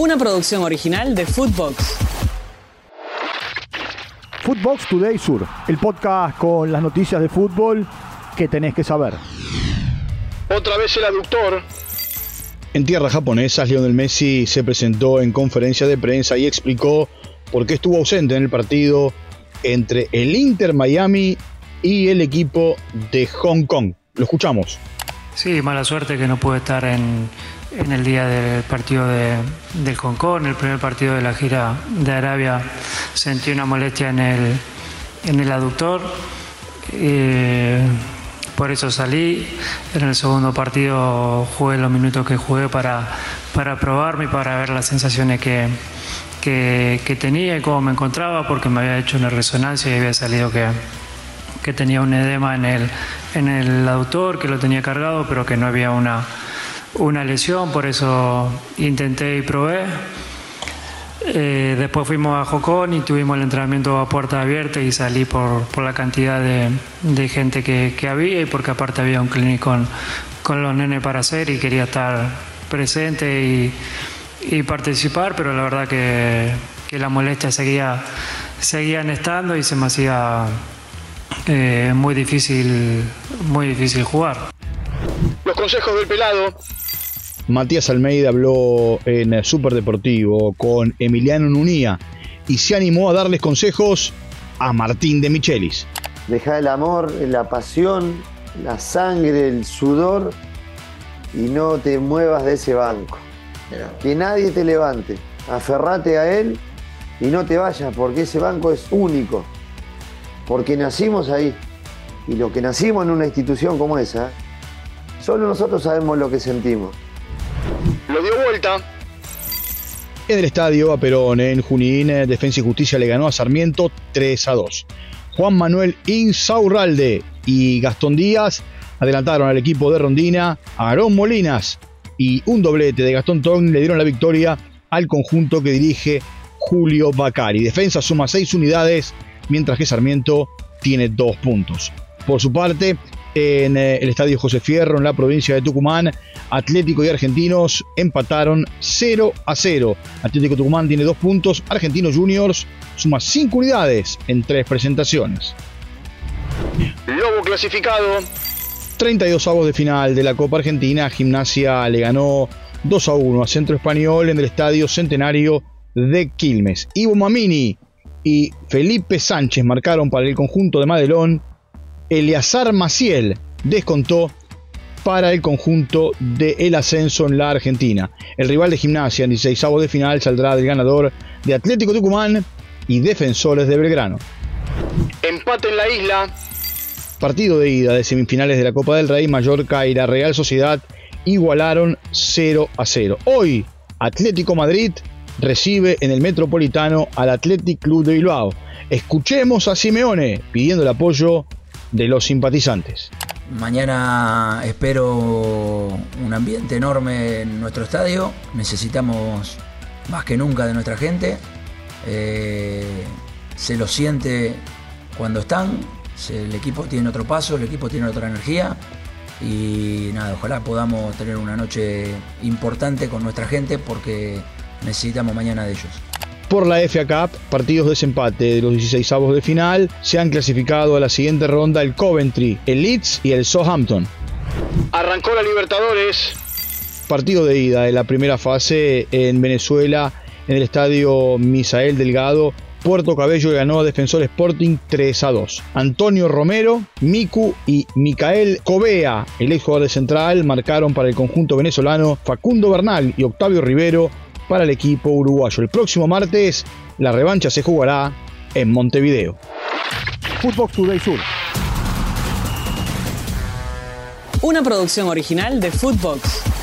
Una producción original de Footbox. Footbox Today Sur, el podcast con las noticias de fútbol que tenés que saber. Otra vez el aductor. En tierras japonesas, Lionel Messi se presentó en conferencia de prensa y explicó por qué estuvo ausente en el partido entre el Inter Miami y el equipo de Hong Kong. Lo escuchamos. Sí, mala suerte que no pude estar en, el día del partido de, del Hong Kong, el primer partido de la gira de Arabia. Sentí una molestia en el, en el aductor. Eh, por eso salí. En el segundo partido jugué los minutos que jugué para, para probarme y para ver las sensaciones que, que, tenía y cómo me encontraba, porque me había hecho una resonancia y había salido que, que tenía un edema en el, en el aductor, que lo tenía cargado, pero que no había una, una lesión, por eso intenté y probé. Eh, después fuimos a Jocón y tuvimos el entrenamiento a puerta abierta y salí por, por la cantidad de, de gente que, que, había y porque aparte había un clínico con, con, los nenes para hacer y quería estar presente y, y participar, pero la verdad que, que la molestia seguía, seguían estando y se me hacía eh, muy difícil, muy difícil jugar. Los consejos del pelado. Matías Almeida habló en Super Deportivo con Emiliano Nunía y se animó a darles consejos a Martín de Michelis. Deja el amor, la pasión, la sangre, el sudor y no te muevas de ese banco. Que nadie te levante. Aferrate a él y no te vayas porque ese banco es único porque nacimos ahí. Y lo que nacimos en una institución como esa, solo nosotros sabemos lo que sentimos. Lo dio vuelta. En el estadio a Perón, en Junín, Defensa y Justicia le ganó a Sarmiento 3 a 2. Juan Manuel Insaurralde y Gastón Díaz adelantaron al equipo de Rondina, Aarón Molinas y un doblete de Gastón Tong le dieron la victoria al conjunto que dirige Julio Bacari. Defensa suma 6 unidades mientras que Sarmiento tiene dos puntos. Por su parte, en eh, el Estadio José Fierro, en la provincia de Tucumán, Atlético y Argentinos empataron 0 a 0. Atlético Tucumán tiene dos puntos, Argentinos Juniors suma cinco unidades en tres presentaciones. Lobo clasificado. 32 avos de final de la Copa Argentina, Gimnasia le ganó 2 a 1 a Centro Español en el Estadio Centenario de Quilmes. Ivo Mamini y Felipe Sánchez marcaron para el conjunto de Madelón. Eleazar Maciel descontó para el conjunto de El Ascenso en la Argentina. El rival de gimnasia en 16 de final saldrá del ganador de Atlético Tucumán y Defensores de Belgrano. Empate en la isla. Partido de ida de semifinales de la Copa del Rey, Mallorca y la Real Sociedad igualaron 0 a 0. Hoy, Atlético Madrid recibe en el Metropolitano al Athletic Club de Bilbao. Escuchemos a Simeone pidiendo el apoyo de los simpatizantes. Mañana espero un ambiente enorme en nuestro estadio. Necesitamos más que nunca de nuestra gente. Eh, se lo siente cuando están. El equipo tiene otro paso, el equipo tiene otra energía. Y nada, ojalá podamos tener una noche importante con nuestra gente porque necesitamos mañana de ellos. Por la FA Cup, partidos de desempate de los 16 avos de final se han clasificado a la siguiente ronda el Coventry, el Leeds y el Southampton. Arrancó la Libertadores. Partido de ida de la primera fase en Venezuela, en el estadio Misael Delgado. Puerto Cabello ganó a Defensor Sporting 3 a 2. Antonio Romero, Miku y Micael Covea, el ex jugador de Central, marcaron para el conjunto venezolano Facundo Bernal y Octavio Rivero para el equipo uruguayo. El próximo martes la revancha se jugará en Montevideo. Footbox Today Sur. Una producción original de Footbox.